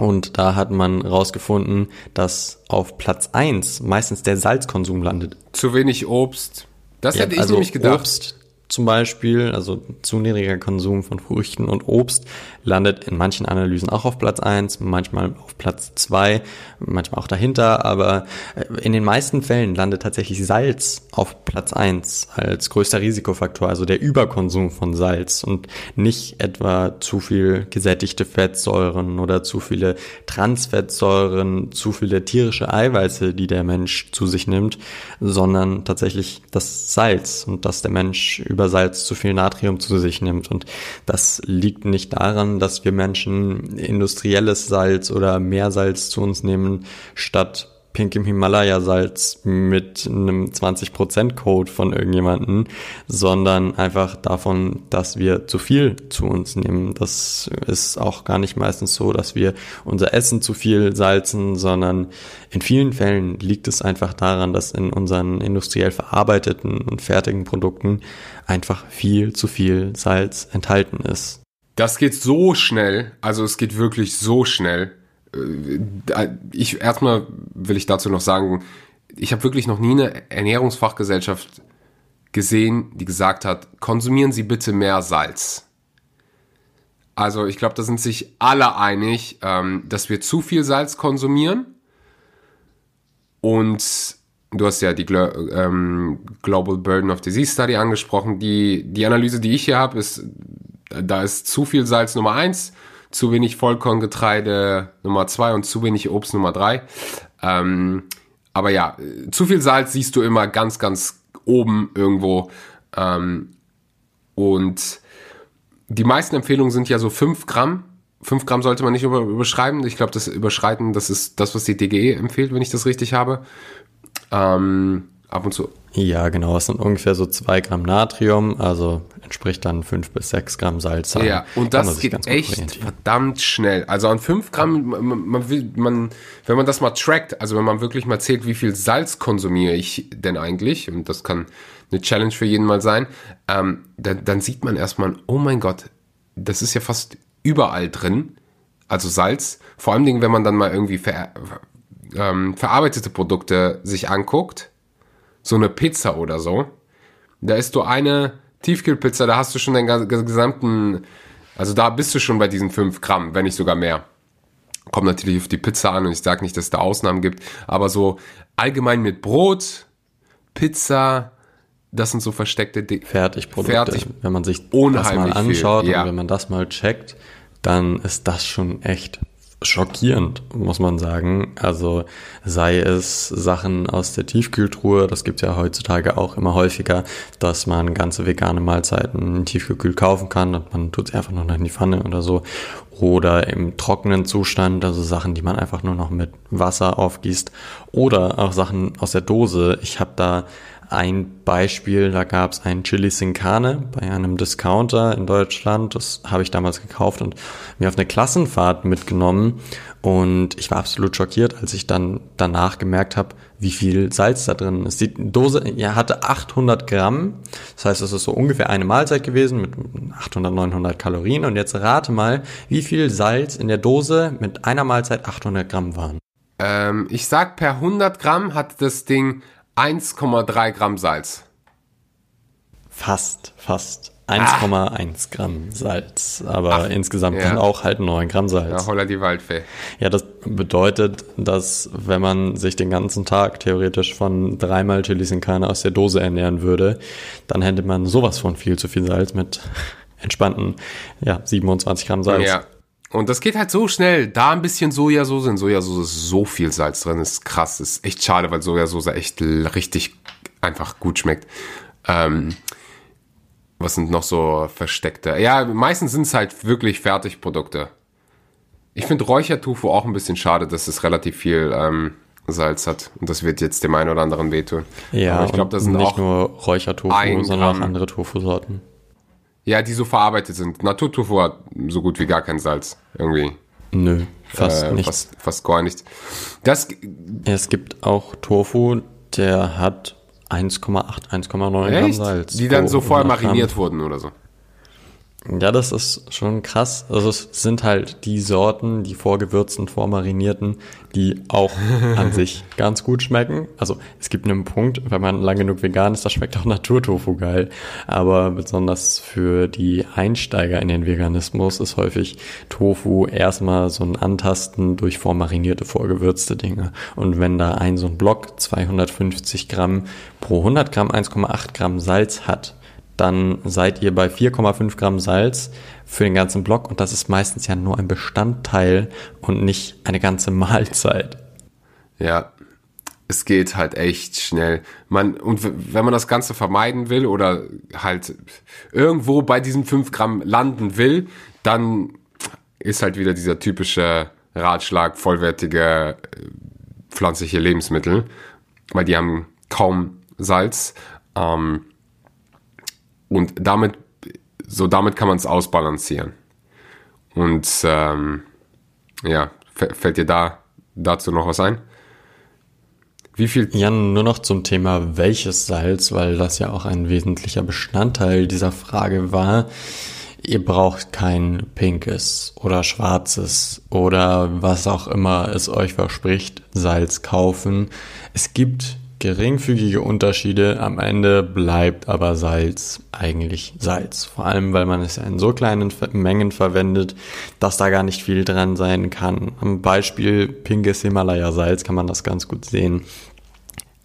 Und da hat man rausgefunden, dass auf Platz 1 meistens der Salzkonsum landet. Zu wenig Obst. Das Ja, hätte ich also nämlich gedacht. Obst, zum Beispiel, also zu niedriger Konsum von Früchten und Obst, landet in manchen Analysen auch auf Platz eins, manchmal auf Platz zwei, manchmal auch dahinter, aber äh, in den meisten Fällen landet tatsächlich Salz auf Platz eins als größter Risikofaktor, also der Überkonsum von Salz und nicht etwa zu viel gesättigte Fettsäuren oder zu viele Transfettsäuren, zu viele tierische Eiweiße, die der Mensch zu sich nimmt, sondern tatsächlich das Salz und dass der Mensch über über Salz zu viel Natrium zu sich nimmt. Und das liegt nicht daran, dass wir Menschen industrielles Salz oder Meersalz zu uns nehmen, statt Pink im Himalaya-Salz mit einem 20%-Code von irgendjemanden, sondern einfach davon, dass wir zu viel zu uns nehmen. Das ist auch gar nicht meistens so, dass wir unser Essen zu viel salzen, sondern in vielen Fällen liegt es einfach daran, dass in unseren industriell verarbeiteten und fertigen Produkten einfach viel zu viel Salz enthalten ist. Das geht so schnell, also es geht wirklich so schnell ich erstmal will ich dazu noch sagen, ich habe wirklich noch nie eine Ernährungsfachgesellschaft gesehen, die gesagt hat, konsumieren Sie bitte mehr Salz. Also ich glaube, da sind sich alle einig, ähm, dass wir zu viel Salz konsumieren. Und du hast ja die Glo ähm, Global Burden of Disease Study angesprochen. Die, die Analyse, die ich hier habe, ist, da ist zu viel Salz Nummer eins zu wenig Vollkorngetreide Nummer zwei und zu wenig Obst Nummer drei. Ähm, aber ja, zu viel Salz siehst du immer ganz, ganz oben irgendwo. Ähm, und die meisten Empfehlungen sind ja so 5 Gramm. 5 Gramm sollte man nicht über, überschreiben. Ich glaube, das Überschreiten, das ist das, was die DGE empfiehlt, wenn ich das richtig habe. Ähm, ab und zu. Ja, genau. Es sind ungefähr so 2 Gramm Natrium, also entspricht dann 5 bis 6 Gramm Salz. Ja, und das geht echt verdammt schnell. Also an 5 Gramm, man, man, wenn man das mal trackt, also wenn man wirklich mal zählt, wie viel Salz konsumiere ich denn eigentlich, und das kann eine Challenge für jeden mal sein, ähm, dann, dann sieht man erstmal, oh mein Gott, das ist ja fast überall drin, also Salz. Vor allem, wenn man dann mal irgendwie ver, ähm, verarbeitete Produkte sich anguckt, so eine Pizza oder so, da ist du eine Tiefkühlpizza, da hast du schon den gesamten, also da bist du schon bei diesen 5 Gramm, wenn nicht sogar mehr. Kommt natürlich auf die Pizza an und ich sage nicht, dass es da Ausnahmen gibt, aber so allgemein mit Brot, Pizza, das sind so versteckte Dinge. Fertigprodukte. Fertig, wenn man sich das mal anschaut ja. und wenn man das mal checkt, dann ist das schon echt schockierend, muss man sagen. Also sei es Sachen aus der Tiefkühltruhe, das gibt ja heutzutage auch immer häufiger, dass man ganze vegane Mahlzeiten tiefgekühlt kaufen kann und man tut es einfach nur noch in die Pfanne oder so. Oder im trockenen Zustand, also Sachen, die man einfach nur noch mit Wasser aufgießt. Oder auch Sachen aus der Dose. Ich habe da ein Beispiel, da gab es ein Chili Sin Carne bei einem Discounter in Deutschland. Das habe ich damals gekauft und mir auf eine Klassenfahrt mitgenommen. Und ich war absolut schockiert, als ich dann danach gemerkt habe, wie viel Salz da drin ist. Die Dose ja, hatte 800 Gramm. Das heißt, es ist so ungefähr eine Mahlzeit gewesen mit 800, 900 Kalorien. Und jetzt rate mal, wie viel Salz in der Dose mit einer Mahlzeit 800 Gramm waren. Ähm, ich sag, per 100 Gramm hat das Ding 1,3 Gramm Salz. Fast, fast. 1,1 ah. Gramm Salz, aber Ach, insgesamt ja. auch halt 9 Gramm Salz. Ja, holla die Waldfee. Ja, das bedeutet, dass wenn man sich den ganzen Tag theoretisch von dreimal Chilis in Carne aus der Dose ernähren würde, dann hätte man sowas von viel zu viel Salz mit entspannten, ja, 27 Gramm Salz. Ja, und das geht halt so schnell. Da ein bisschen Sojasauce. In Sojasauce ist so viel Salz drin. ist krass. ist echt schade, weil Sojasauce echt richtig einfach gut schmeckt. Ähm, was sind noch so versteckte? Ja, meistens sind es halt wirklich Fertigprodukte. Ich finde Räuchertofu auch ein bisschen schade, dass es relativ viel ähm, Salz hat. Und das wird jetzt dem einen oder anderen wehtun. Ja, Aber ich glaube, das sind nicht nur Räuchertofu, sondern auch andere Tofu-Sorten. Ja, die so verarbeitet sind. Naturtofu hat so gut wie gar kein Salz. Irgendwie. Nö, fast äh, nichts. Fast, fast gar nichts. Das, es gibt auch Tofu, der hat 1,8, 1,9 Gramm Salz. Die dann so vorher mariniert wurden oder so. Ja, das ist schon krass. Also es sind halt die Sorten, die vorgewürzten, vormarinierten, die auch an sich ganz gut schmecken. Also es gibt einen Punkt, wenn man lang genug vegan ist, da schmeckt auch Naturtofu geil. Aber besonders für die Einsteiger in den Veganismus ist häufig Tofu erstmal so ein Antasten durch vormarinierte, vorgewürzte Dinge. Und wenn da ein so ein Block 250 Gramm pro 100 Gramm 1,8 Gramm Salz hat, dann seid ihr bei 4,5 Gramm Salz für den ganzen Block und das ist meistens ja nur ein Bestandteil und nicht eine ganze Mahlzeit. Ja, es geht halt echt schnell. Man, und wenn man das Ganze vermeiden will oder halt irgendwo bei diesen 5 Gramm landen will, dann ist halt wieder dieser typische Ratschlag vollwertige äh, pflanzliche Lebensmittel, weil die haben kaum Salz. Ähm, und damit, so damit kann man es ausbalancieren. Und ähm, ja, fällt dir da dazu noch was ein? Wie viel? Ja, nur noch zum Thema welches Salz, weil das ja auch ein wesentlicher Bestandteil dieser Frage war. Ihr braucht kein pinkes oder schwarzes oder was auch immer es euch verspricht, Salz kaufen. Es gibt geringfügige Unterschiede. Am Ende bleibt aber Salz eigentlich Salz. Vor allem, weil man es ja in so kleinen Mengen verwendet, dass da gar nicht viel dran sein kann. Am Beispiel pinkes Himalaya-Salz kann man das ganz gut sehen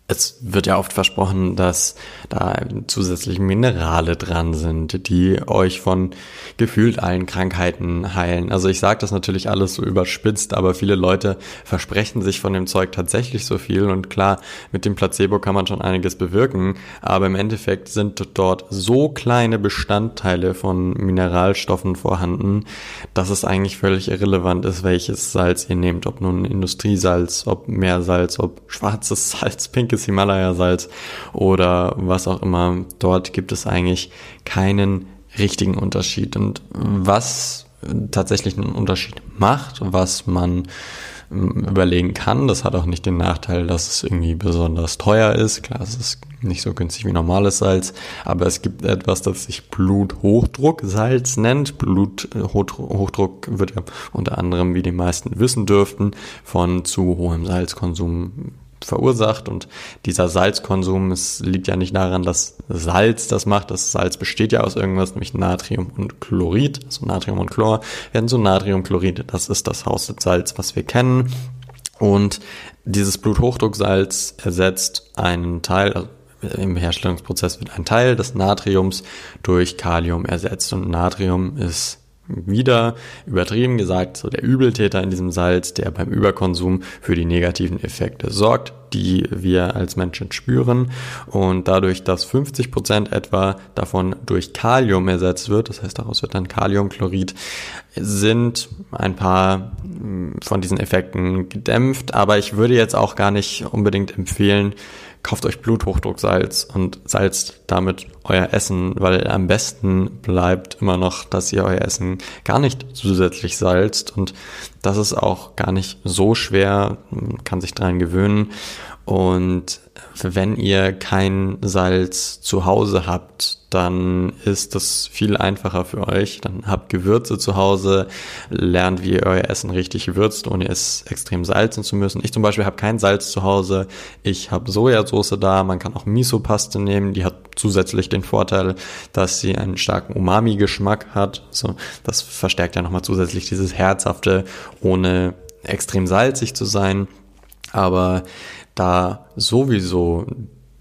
es wird ja oft versprochen, dass da zusätzliche Minerale dran sind, die euch von gefühlt allen Krankheiten heilen. Also ich sage das natürlich alles so überspitzt, aber viele Leute versprechen sich von dem Zeug tatsächlich so viel. Und klar, mit dem Placebo kann man schon einiges bewirken, aber im Endeffekt sind dort so kleine Bestandteile von Mineralstoffen vorhanden, dass es eigentlich völlig irrelevant ist, welches Salz ihr nehmt, ob nun Industriesalz, ob Meersalz, ob schwarzes Salz, pinkes dickes Himalaya-Salz oder was auch immer. Dort gibt es eigentlich keinen richtigen Unterschied. Und was tatsächlich einen Unterschied macht, was man ähm, überlegen kann. Das hat auch nicht den Nachteil, dass es irgendwie besonders teuer ist. Klar, es ist nicht so günstig wie normales Salz, aber es gibt etwas, das sich Bluthochdrucksalz nennt. Bluthochdruck wird ja unter anderem, wie die meisten wissen dürften, von zu hohem Salzkonsum verursacht und dieser Salzkonsum, es liegt ja nicht daran, dass Salz das macht, das Salz besteht ja aus irgendwas, nämlich Natrium und Chlorid, also Natrium und Chlor werden so Natriumchlorid, das ist das Haussalz, was wir kennen. Und dieses Bluthochdrucksalz ersetzt einen Teil, also im Herstellungsprozess wird ein Teil des Natriums durch Kalium ersetzt. Und Natrium ist wieder übertrieben gesagt, so der Übeltäter in diesem Salz, der beim Überkonsum für die negativen Effekte sorgt, die wir als Menschen spüren. Und dadurch, dass 50 Prozent etwa davon durch Kalium ersetzt wird, das heißt, daraus wird dann Kaliumchlorid, sind ein paar hm, von diesen Effekten gedämpft. Aber ich würde jetzt auch gar nicht unbedingt empfehlen, kauft euch Bluthochdrucksalz und salzt damit euer Essen, weil am besten bleibt immer noch, dass ihr euer Essen gar nicht zusätzlich salzt und das ist auch gar nicht so schwer, man kann sich dran gewöhnen und wenn ihr kein Salz zu Hause habt, dann ist das viel einfacher für euch. Dann habt Gewürze zu Hause, lernt, wie ihr euer Essen richtig würzt, ohne es extrem salzen zu müssen. Ich zum Beispiel habe kein Salz zu Hause. Ich habe Sojasauce da. Man kann auch Miso-Paste nehmen. Die hat zusätzlich den Vorteil, dass sie einen starken Umami-Geschmack hat. So, das verstärkt ja nochmal zusätzlich dieses Herzhafte, ohne extrem salzig zu sein. Aber da sowieso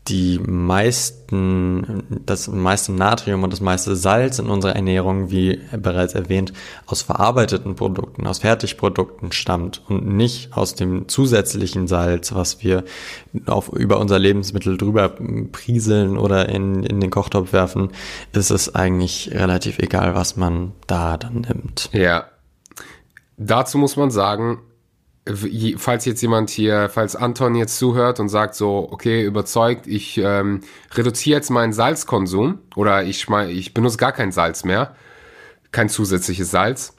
die meisten, das meiste Natrium und das meiste Salz in unserer Ernährung, wie bereits erwähnt, aus verarbeiteten Produkten, aus Fertigprodukten stammt und nicht aus dem zusätzlichen Salz, was wir auf, über unser Lebensmittel drüber prieseln oder in, in den Kochtopf werfen, ist es eigentlich relativ egal, was man da dann nimmt. Ja. Dazu muss man sagen, falls jetzt jemand hier, falls Anton jetzt zuhört und sagt so, okay, überzeugt, ich ähm, reduziere jetzt meinen Salzkonsum oder ich, ich benutze gar kein Salz mehr, kein zusätzliches Salz,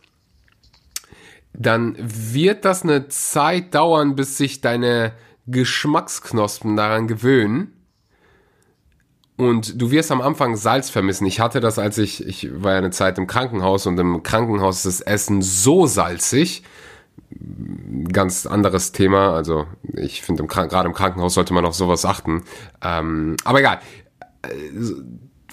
dann wird das eine Zeit dauern, bis sich deine Geschmacksknospen daran gewöhnen. und du wirst am Anfang Salz vermissen. Ich hatte das, als ich, ich war ja eine Zeit im Krankenhaus und im Krankenhaus ist das Essen so salzig. Ganz anderes Thema. Also ich finde, gerade im Krankenhaus sollte man auf sowas achten. Ähm, aber egal. Äh,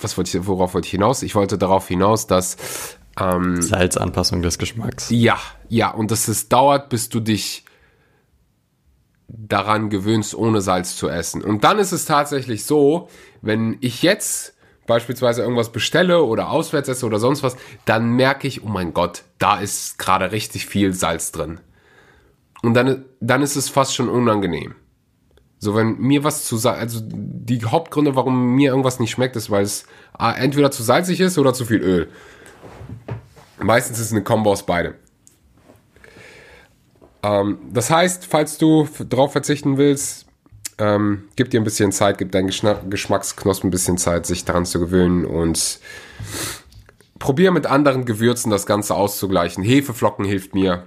was wollte ich, worauf wollte ich hinaus? Ich wollte darauf hinaus, dass ähm, Salzanpassung des Geschmacks. Ja, ja, und dass es dauert, bis du dich daran gewöhnst, ohne Salz zu essen. Und dann ist es tatsächlich so, wenn ich jetzt beispielsweise irgendwas bestelle oder auswärts esse oder sonst was, dann merke ich, oh mein Gott, da ist gerade richtig viel Salz drin. Und dann, dann ist es fast schon unangenehm. So, wenn mir was zu sagen, also die Hauptgründe, warum mir irgendwas nicht schmeckt, ist, weil es entweder zu salzig ist oder zu viel Öl. Meistens ist es eine Kombo aus beide. Ähm, das heißt, falls du darauf verzichten willst, ähm, gib dir ein bisschen Zeit, gib deinen Geschmacksknospen ein bisschen Zeit, sich daran zu gewöhnen und probier mit anderen Gewürzen das Ganze auszugleichen. Hefeflocken hilft mir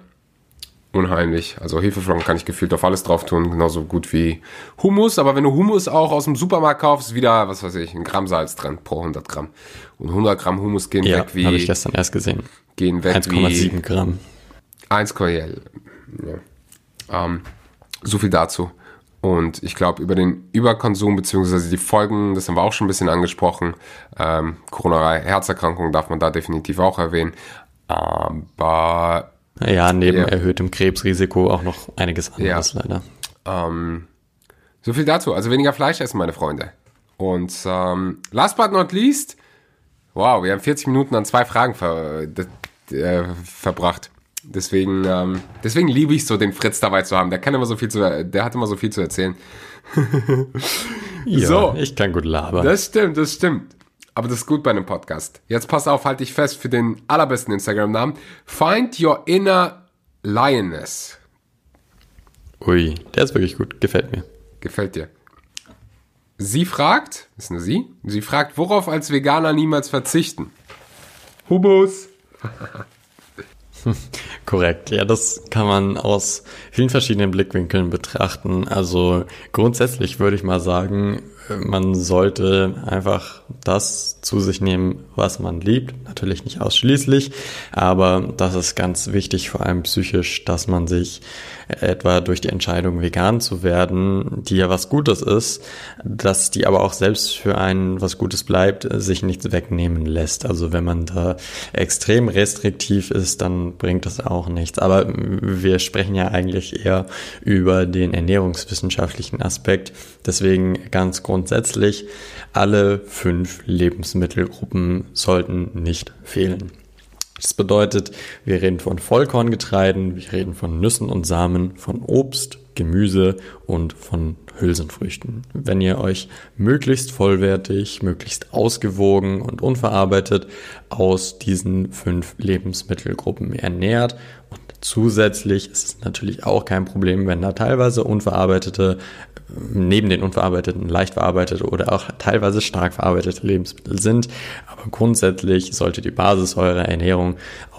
unheimlich. Also Hefeflocken kann ich gefühlt auf alles drauf tun, genauso gut wie Hummus. Aber wenn du Hummus auch aus dem Supermarkt kaufst, wieder, was weiß ich, ein Gramm Salz drin pro 100 Gramm. Und 100 Gramm Hummus gehen ja, weg wie... habe ich gestern erst gesehen. Gehen weg 1,7 Gramm. 1, ja. Ähm, so viel dazu. Und ich glaube, über den Überkonsum beziehungsweise die Folgen, das haben wir auch schon ein bisschen angesprochen, ähm, coronare Herzerkrankungen darf man da definitiv auch erwähnen. Aber ja, neben ja. erhöhtem Krebsrisiko auch noch einiges anderes ja. leider. Ähm, so viel dazu. Also weniger Fleisch essen, meine Freunde. Und ähm, last but not least, wow, wir haben 40 Minuten an zwei Fragen ver äh, verbracht. Deswegen, ähm, deswegen liebe ich so, den Fritz dabei zu haben. Der kann immer so viel zu, der hat immer so viel zu erzählen. ja, so, ich kann gut labern. Das stimmt, das stimmt. Aber das ist gut bei einem Podcast. Jetzt pass auf, halte ich fest für den allerbesten Instagram-Namen. Find your inner lioness. Ui, der ist wirklich gut. Gefällt mir. Gefällt dir. Sie fragt, ist eine Sie? Sie fragt, worauf als Veganer niemals verzichten? Humus. Korrekt, ja, das kann man aus vielen verschiedenen Blickwinkeln betrachten. Also grundsätzlich würde ich mal sagen, man sollte einfach das zu sich nehmen, was man liebt. Natürlich nicht ausschließlich, aber das ist ganz wichtig, vor allem psychisch, dass man sich etwa durch die Entscheidung, vegan zu werden, die ja was Gutes ist, dass die aber auch selbst für einen was Gutes bleibt, sich nichts wegnehmen lässt. Also wenn man da extrem restriktiv ist, dann bringt das auch nichts. Aber wir sprechen ja eigentlich eher über den ernährungswissenschaftlichen Aspekt. Deswegen ganz grundsätzlich, alle fünf Lebensmittelgruppen sollten nicht fehlen. Das bedeutet, wir reden von Vollkorngetreiden, wir reden von Nüssen und Samen, von Obst, Gemüse und von Hülsenfrüchten. Wenn ihr euch möglichst vollwertig, möglichst ausgewogen und unverarbeitet aus diesen fünf Lebensmittelgruppen ernährt und zusätzlich ist es natürlich auch kein Problem, wenn da teilweise unverarbeitete neben den unverarbeiteten leicht verarbeitete oder auch teilweise stark verarbeitete Lebensmittel sind. Aber grundsätzlich sollte die Basis eurer Ernährung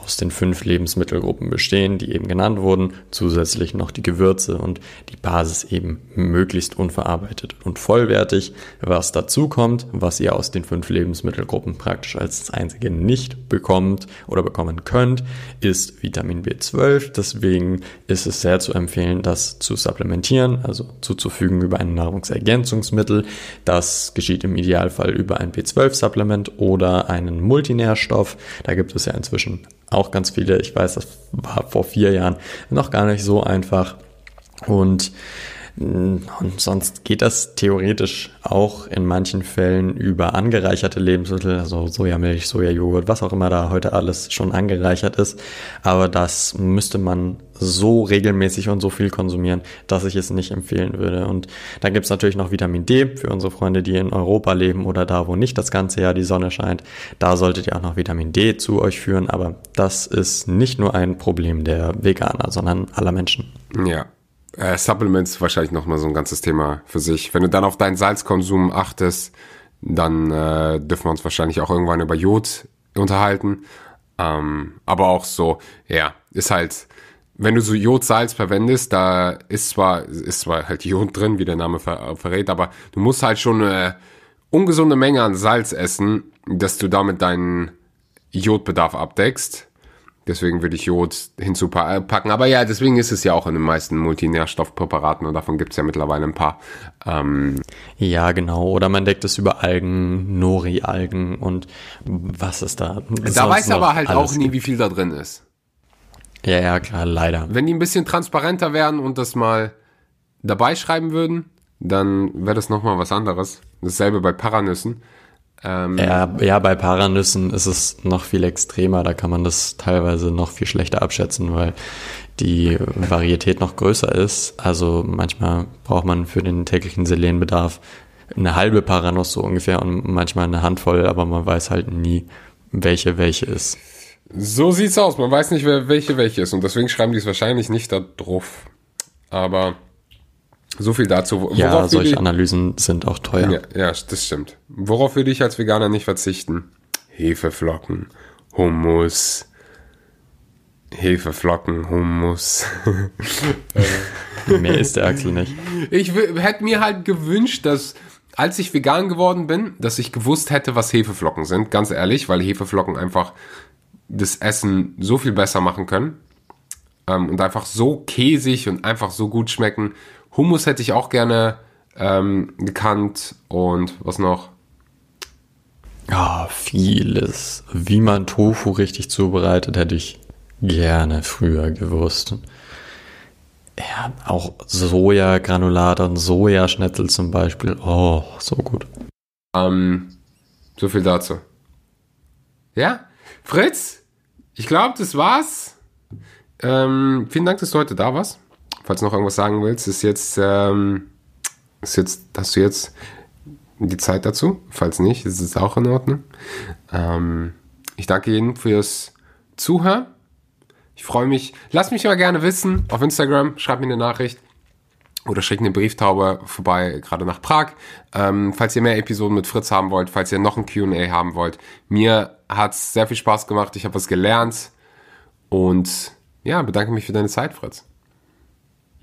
aus den fünf Lebensmittelgruppen bestehen, die eben genannt wurden, zusätzlich noch die Gewürze und die Basis eben möglichst unverarbeitet und vollwertig. Was dazu kommt, was ihr aus den fünf Lebensmittelgruppen praktisch als einzige nicht bekommt oder bekommen könnt, ist Vitamin B12. Deswegen ist es sehr zu empfehlen, das zu supplementieren, also zuzufügen über ein Nahrungsergänzungsmittel. Das geschieht im Idealfall über ein B12-Supplement oder einen Multinährstoff. Da gibt es ja inzwischen auch ganz viele. Ich weiß, das war vor vier Jahren noch gar nicht so einfach. Und und sonst geht das theoretisch auch in manchen Fällen über angereicherte Lebensmittel, also Sojamilch, Sojajoghurt, was auch immer da heute alles schon angereichert ist. Aber das müsste man so regelmäßig und so viel konsumieren, dass ich es nicht empfehlen würde. Und dann gibt's natürlich noch Vitamin D für unsere Freunde, die in Europa leben oder da, wo nicht das ganze Jahr die Sonne scheint. Da solltet ihr auch noch Vitamin D zu euch führen. Aber das ist nicht nur ein Problem der Veganer, sondern aller Menschen. Ja, äh, Supplements wahrscheinlich nochmal so ein ganzes Thema für sich. Wenn du dann auf deinen Salzkonsum achtest, dann äh, dürfen wir uns wahrscheinlich auch irgendwann über Jod unterhalten. Ähm, aber auch so, ja, ist halt, wenn du so Jodsalz verwendest, da ist zwar, ist zwar halt Jod drin, wie der Name ver verrät, aber du musst halt schon äh, ungesunde Menge an Salz essen, dass du damit deinen Jodbedarf abdeckst. Deswegen würde ich Jod hinzupacken. Aber ja, deswegen ist es ja auch in den meisten Multinährstoffpräparaten und davon gibt es ja mittlerweile ein paar. Ähm ja, genau. Oder man deckt es über Algen, Nori-Algen und was ist da? Da weiß aber halt auch nie, wie viel da drin ist. Ja, ja, klar, leider. Wenn die ein bisschen transparenter wären und das mal dabei schreiben würden, dann wäre das nochmal was anderes. Dasselbe bei Paranüssen. Ähm, ja, ja, bei Paranüssen ist es noch viel extremer. Da kann man das teilweise noch viel schlechter abschätzen, weil die Varietät noch größer ist. Also manchmal braucht man für den täglichen Selenbedarf eine halbe Paranuss so ungefähr und manchmal eine Handvoll, aber man weiß halt nie, welche welche ist. So sieht's aus. Man weiß nicht, welche welche ist und deswegen schreiben die es wahrscheinlich nicht da drauf. Aber so viel dazu. Worauf ja, solche ich, Analysen sind auch teuer. Ja, ja, das stimmt. Worauf würde ich als Veganer nicht verzichten? Hefeflocken, Hummus, Hefeflocken, Hummus. Mehr ist der Axel nicht. Ich hätte mir halt gewünscht, dass als ich vegan geworden bin, dass ich gewusst hätte, was Hefeflocken sind. Ganz ehrlich, weil Hefeflocken einfach das Essen so viel besser machen können. Ähm, und einfach so käsig und einfach so gut schmecken. Hummus hätte ich auch gerne ähm, gekannt und was noch? Ja, vieles. Wie man Tofu richtig zubereitet, hätte ich gerne früher gewusst. Ja, auch Sojagranulat und Sojaschnitzel zum Beispiel. Oh, so gut. Ähm, so viel dazu. Ja, Fritz, ich glaube, das war's. Ähm, vielen Dank, dass du heute da warst falls du noch irgendwas sagen willst, ist jetzt, ähm, ist jetzt, hast du jetzt die Zeit dazu? Falls nicht, ist es auch in Ordnung. Ähm, ich danke Ihnen fürs Zuhören. Ich freue mich. Lass mich mal gerne wissen auf Instagram. Schreib mir eine Nachricht oder schickt eine Brieftaube vorbei, gerade nach Prag. Ähm, falls ihr mehr Episoden mit Fritz haben wollt, falls ihr noch ein QA haben wollt. Mir hat es sehr viel Spaß gemacht. Ich habe was gelernt. Und ja, bedanke mich für deine Zeit, Fritz.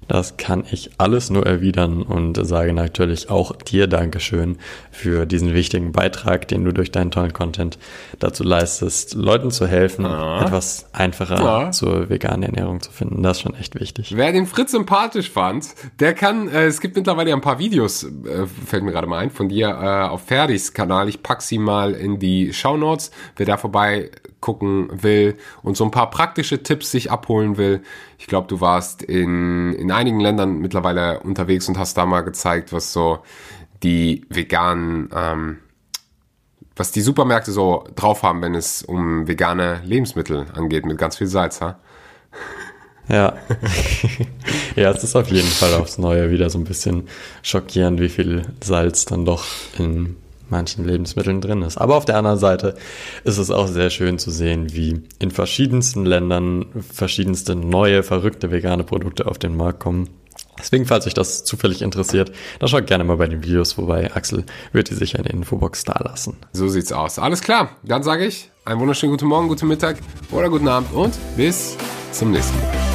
Das kann ich alles nur erwidern und sage natürlich auch dir Dankeschön für diesen wichtigen Beitrag, den du durch deinen tollen Content dazu leistest, Leuten zu helfen, ja. etwas einfacher ja. zur veganen Ernährung zu finden. Das ist schon echt wichtig. Wer den Fritz sympathisch fand, der kann, äh, es gibt mittlerweile ein paar Videos, äh, fällt mir gerade mal ein, von dir äh, auf Ferdis Kanal. Ich pack sie mal in die Show Notes. Wer da vorbei gucken will und so ein paar praktische Tipps sich abholen will. Ich glaube, du warst in, in einigen Ländern mittlerweile unterwegs und hast da mal gezeigt, was so die veganen, ähm, was die Supermärkte so drauf haben, wenn es um vegane Lebensmittel angeht, mit ganz viel Salz, ha? Ja. ja, es ist auf jeden Fall aufs Neue wieder so ein bisschen schockierend, wie viel Salz dann doch in manchen Lebensmitteln drin ist. Aber auf der anderen Seite ist es auch sehr schön zu sehen, wie in verschiedensten Ländern verschiedenste neue, verrückte vegane Produkte auf den Markt kommen. Deswegen, falls euch das zufällig interessiert, dann schaut gerne mal bei den Videos vorbei. Axel wird die sicher in der Infobox da lassen. So sieht's aus. Alles klar. Dann sage ich einen wunderschönen guten Morgen, guten Mittag oder guten Abend und bis zum nächsten Mal.